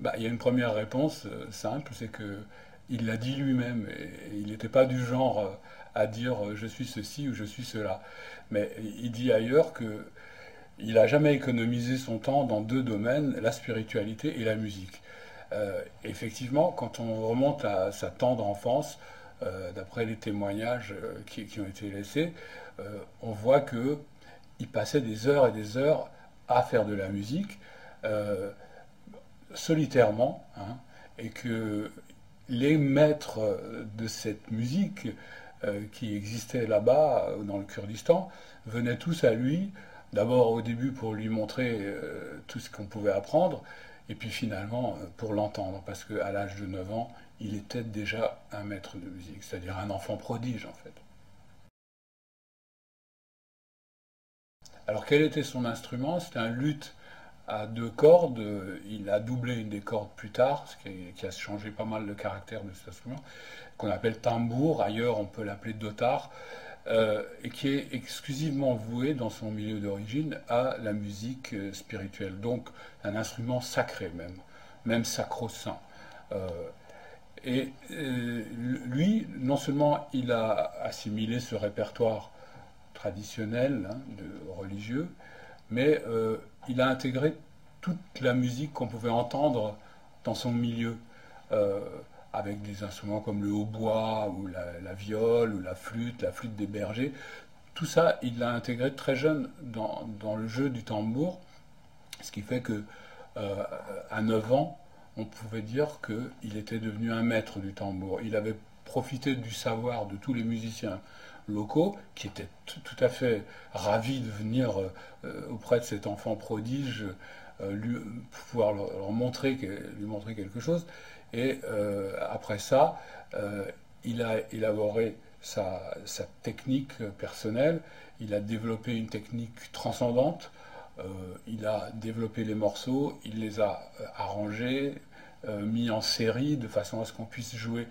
bah, Il y a une première réponse simple, c'est que il l'a dit lui-même, il n'était pas du genre à dire je suis ceci ou je suis cela. Mais il dit ailleurs que il n'a jamais économisé son temps dans deux domaines, la spiritualité et la musique. Euh, effectivement, quand on remonte à sa tendre enfance, euh, d'après les témoignages euh, qui, ont été laissés, on voit que il passait des heures et des heures à faire de la musique solitairement, hein, et que les maîtres de cette musique qui existaient là-bas dans le Kurdistan venaient tous à lui D'abord au début pour lui montrer euh, tout ce qu'on pouvait apprendre, et puis finalement euh, pour l'entendre, parce qu'à l'âge de 9 ans, il était déjà un maître de musique, c'est-à-dire un enfant prodige en fait. Alors quel était son instrument? C'était un luth à deux cordes. Il a doublé une des cordes plus tard, ce qui, a changé pas mal le caractère de cet instrument, qu'on appelle tambour. Ailleurs, on peut l'appeler dotar. Euh, et qui est exclusivement voué dans son milieu d'origine à la musique euh, spirituelle, donc un instrument sacré même, même sacro-saint. Euh, et lui, non seulement il a assimilé ce répertoire traditionnel hein, de religieux, mais il a intégré toute la musique qu'on pouvait entendre dans son milieu avec des instruments comme le hautbois ou la, viole ou la flûte, la flûte des bergers. Tout ça, il l'a intégré très jeune dans, le jeu du tambour, ce qui fait que euh, à 9 ans, on pouvait dire qu'il était devenu un maître du tambour. Il avait profité du savoir de tous les musiciens locaux, qui étaient tout à fait ravis de venir euh, auprès de cet enfant prodige, euh, lui, pouvoir leur montrer, lui montrer quelque chose. Et euh, après ça, euh, il a élaboré sa, technique personnelle, il a développé une technique transcendante, euh, il a développé les morceaux, il les a arrangés, mis en série de façon à ce qu'on puisse jouer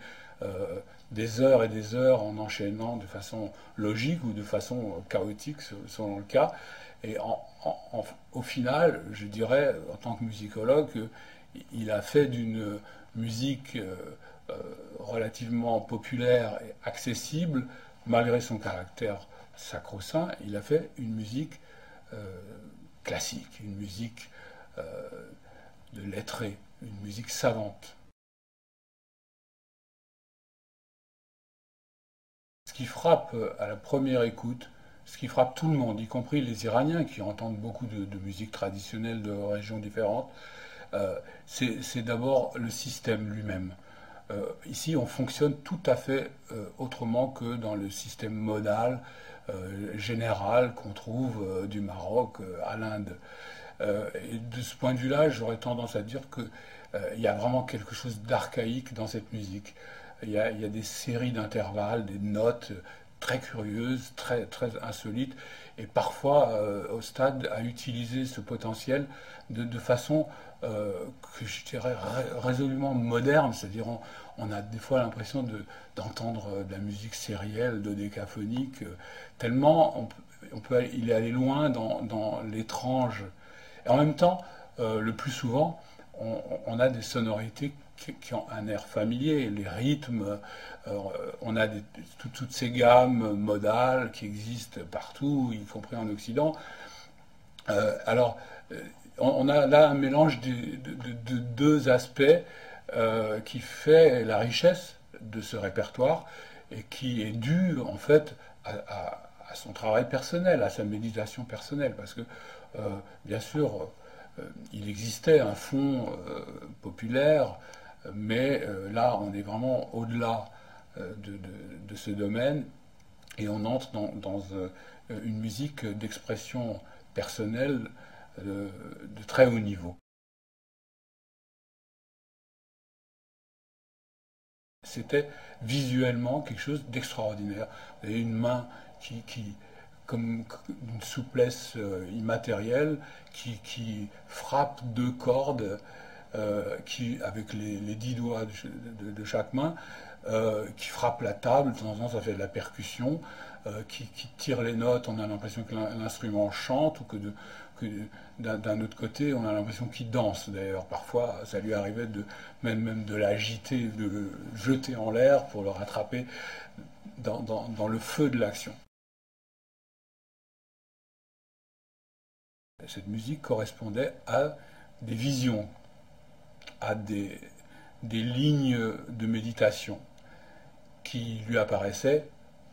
des heures et des heures en enchaînant de façon logique ou de façon chaotique selon le cas. Et au final, je dirais, en tant que musicologue, il a fait d'une musique euh, euh, relativement populaire et accessible, malgré son caractère sacro-saint, il a fait une musique euh, classique, une musique de lettré, une musique savante. Ce qui frappe à la première écoute, ce qui frappe tout le monde, y compris les Iraniens qui entendent beaucoup de, musique traditionnelle de régions différentes, euh, c'est d'abord le système lui-même. Euh, ici, on fonctionne tout à fait euh, autrement que dans le système modal général qu'on trouve du Maroc à l'Inde. Et de ce point de vue-là, j'aurais tendance à dire qu'il y a vraiment quelque chose d'archaïque dans cette musique. Il y a, des séries d'intervalles, des notes très curieuses, très, insolites, et parfois au stade à utiliser ce potentiel de façon euh, que je dirais résolument moderne, c'est-à-dire on, a des fois l'impression d'entendre de, la musique sérielle, de décaphonique, euh, tellement on, peut, il est allé loin dans, l'étrange. Et en même temps, euh, le plus souvent, on, a des sonorités qui, ont un air familier, les rythmes, on a toutes ces gammes modales qui existent partout, y compris en Occident. alors, on, a là un mélange de, deux aspects euh, qui fait la richesse de ce répertoire et qui est dû en fait à, son travail personnel, à sa méditation personnelle, parce que euh, bien sûr euh, il existait un fond populaire, mais là on est vraiment au-delà de, ce domaine et on entre dans une musique d'expression personnelle de, très haut niveau. C'était visuellement quelque chose d'extraordinaire. Vous avez une main qui, qui comme une souplesse euh, immatérielle, qui, frappe deux cordes, euh, qui, avec les, dix doigts de, chaque main, qui frappe la table, de temps en temps ça fait de la percussion, qui, tire les notes, on a l'impression que l'instrument chante, ou que, d'un autre côté, on a l'impression qu'il danse. D'ailleurs, parfois, ça lui arrivait de même, même de l'agiter, de le jeter en l'air pour le rattraper dans le feu de l'action. Cette musique correspondait à des visions, à des, lignes de méditation qui lui apparaissaient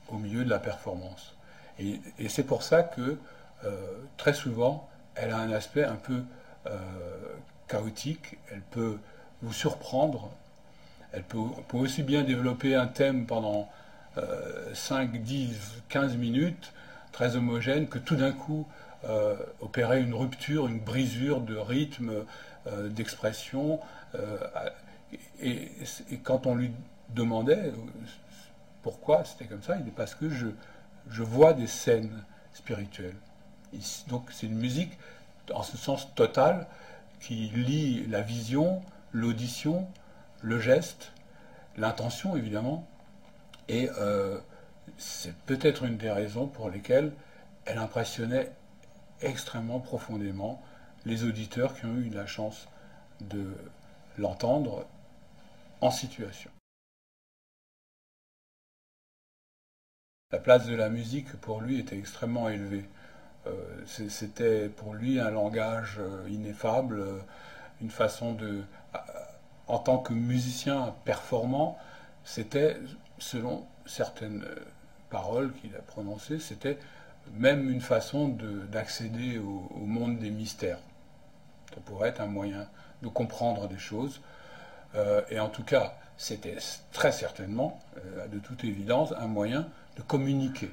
au milieu de la performance. Et, c'est pour ça que euh, très souvent, elle a un aspect un peu euh, chaotique, elle peut vous surprendre, elle peut, aussi bien développer un thème pendant 5, 10, 15 minutes, très homogène, que tout d'un coup, euh, opérer une rupture, une brisure de rythme, euh, d'expression. Euh, et, quand on lui demandait pourquoi c'était comme ça, il dit parce que je, je vois des scènes spirituelles. Donc c'est une musique en ce sens total qui lie la vision, l'audition, le geste, l'intention évidemment. Et c'est peut-être une des raisons pour lesquelles elle impressionnait extrêmement profondément les auditeurs qui ont eu la chance de l'entendre en situation. La place de la musique pour lui était extrêmement élevée. Euh, c'était pour lui un langage euh, ineffable, euh, une façon de... En tant que musicien performant, c'était, selon certaines paroles qu'il a prononcées, c'était même une façon d'accéder au, monde des mystères. Ça pourrait être un moyen de comprendre des choses. Euh, et en tout cas, c'était très certainement, euh, de toute évidence, un moyen de communiquer,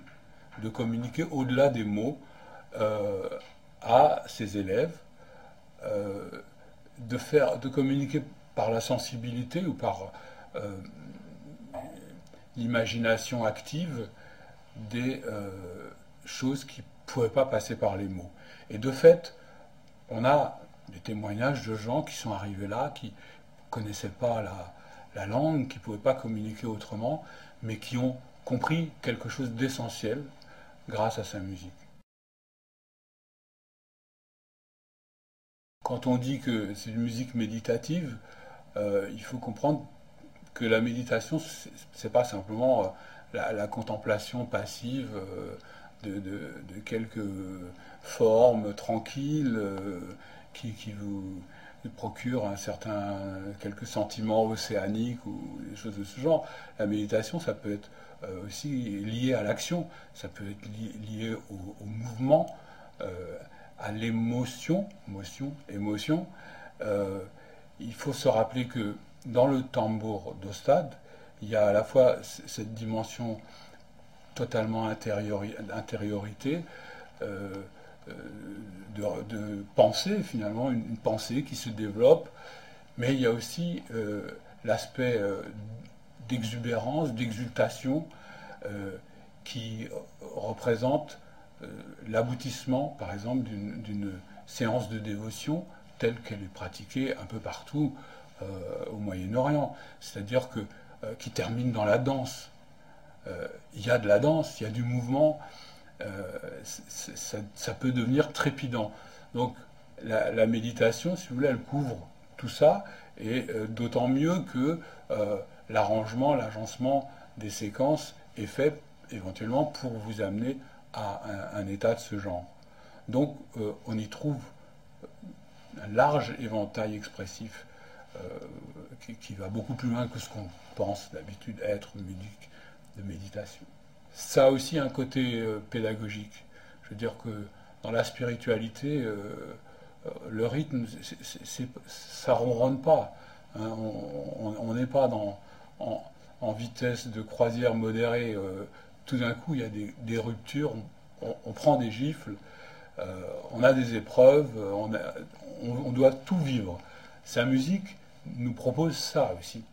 de communiquer au-delà des mots euh, à ses élèves, de, faire, de communiquer par la sensibilité ou par l'imagination active des choses qui ne pouvaient pas passer par les mots. Et de fait, on a des témoignages de gens qui sont arrivés là, qui ne connaissaient pas la, la langue, qui ne pouvaient pas communiquer autrement, mais qui ont compris quelque chose d'essentiel grâce à sa musique. Quand on dit que c'est une musique méditative, euh, il faut comprendre que la méditation, c'est pas simplement euh, la, contemplation passive euh, de, quelques formes tranquilles euh, qui, vous procurent un certain, quelques sentiments océaniques ou des choses de ce genre. La méditation, ça peut être euh, aussi lié à l'action, ça peut être lié au, mouvement, euh, à l'émotion, motion, émotion. il faut se rappeler que dans le tambour d'Ostad, il y a à la fois cette dimension totalement intériorité, euh, euh, de, pensée finalement, une, pensée qui se développe, mais il y a aussi euh, l'aspect d'exubérance, d'exultation, qui représente l'aboutissement, par exemple, d'une séance de dévotion telle qu'elle est pratiquée un peu partout au Moyen-Orient, c'est-à-dire que qui termine dans la danse. Euh, il y a de la danse, il y a du mouvement, euh, ça, peut devenir trépidant. Donc la, méditation, si vous voulez, elle couvre tout ça, et euh, d'autant mieux que l'arrangement, l'agencement des séquences est fait éventuellement pour vous amener à un, état de ce genre. Donc on y trouve un large éventail expressif qui, va beaucoup plus loin que ce qu'on pense d'habitude être musique de méditation. Ça a aussi un côté euh, pédagogique. Je veux dire que dans la spiritualité, euh, euh, le rythme, ça ronronne pas. Hein. on n'est pas dans, en, vitesse de croisière modérée. tout d'un coup, il y a des, ruptures, on, prend des gifles, on a des épreuves, on, on doit tout vivre. Sa musique nous propose ça aussi.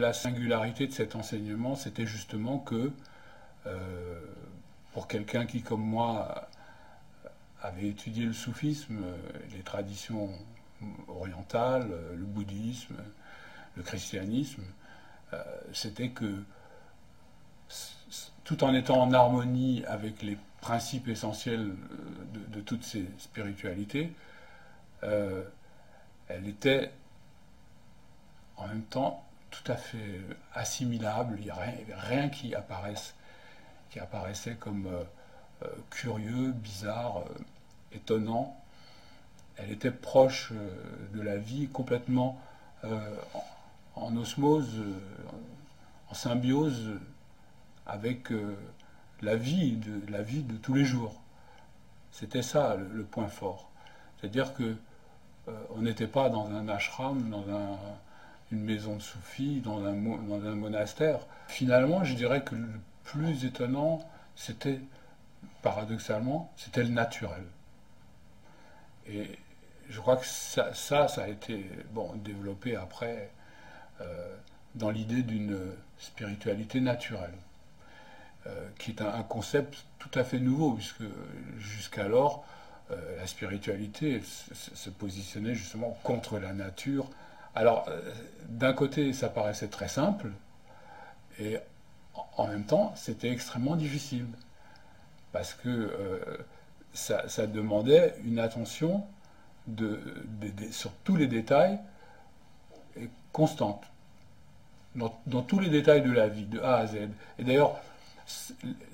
La singularité de cet enseignement, c'était justement que euh, pour quelqu'un qui, comme moi, avait étudié le soufisme, les traditions orientale, le bouddhisme, le christianisme, c'était que tout en étant en harmonie avec les principes essentiels de, toutes ces spiritualités, elle était en même temps tout à fait assimilable, il n'y avait rien qui, apparaisse, qui apparaissait comme euh, euh, curieux, bizarre, euh, étonnant. Elle était proche de la vie, complètement en, osmose, en symbiose avec la vie, de, la vie de tous les jours. C'était ça le, point fort. C'est-à-dire que on n'était pas dans un ashram, dans un, une maison de soufis, dans un, monastère. Finalement, je dirais que le plus étonnant, c'était, paradoxalement, c'était le naturel. Et je crois que ça, ça, a été bon, développé après euh, dans l'idée d'une spiritualité naturelle, euh, qui est un, concept tout à fait nouveau, puisque jusqu'alors, euh, la spiritualité se positionnait justement contre la nature, alors, euh, d'un côté, ça paraissait très simple, et en même temps, c'était extrêmement difficile, parce que euh, ça, demandait une attention sur tous les détails constante, dans, tous les détails de la vie, de A à Z. Et d'ailleurs,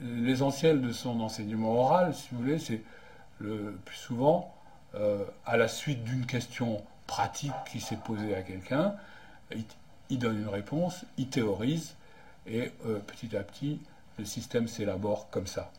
l'essentiel de son enseignement oral, si vous voulez, c'est le plus souvent euh, à la suite d'une question pratique qui s'est posée à quelqu'un, il, donne une réponse, il théorise, et euh, petit à petit, le système s'élabore comme ça.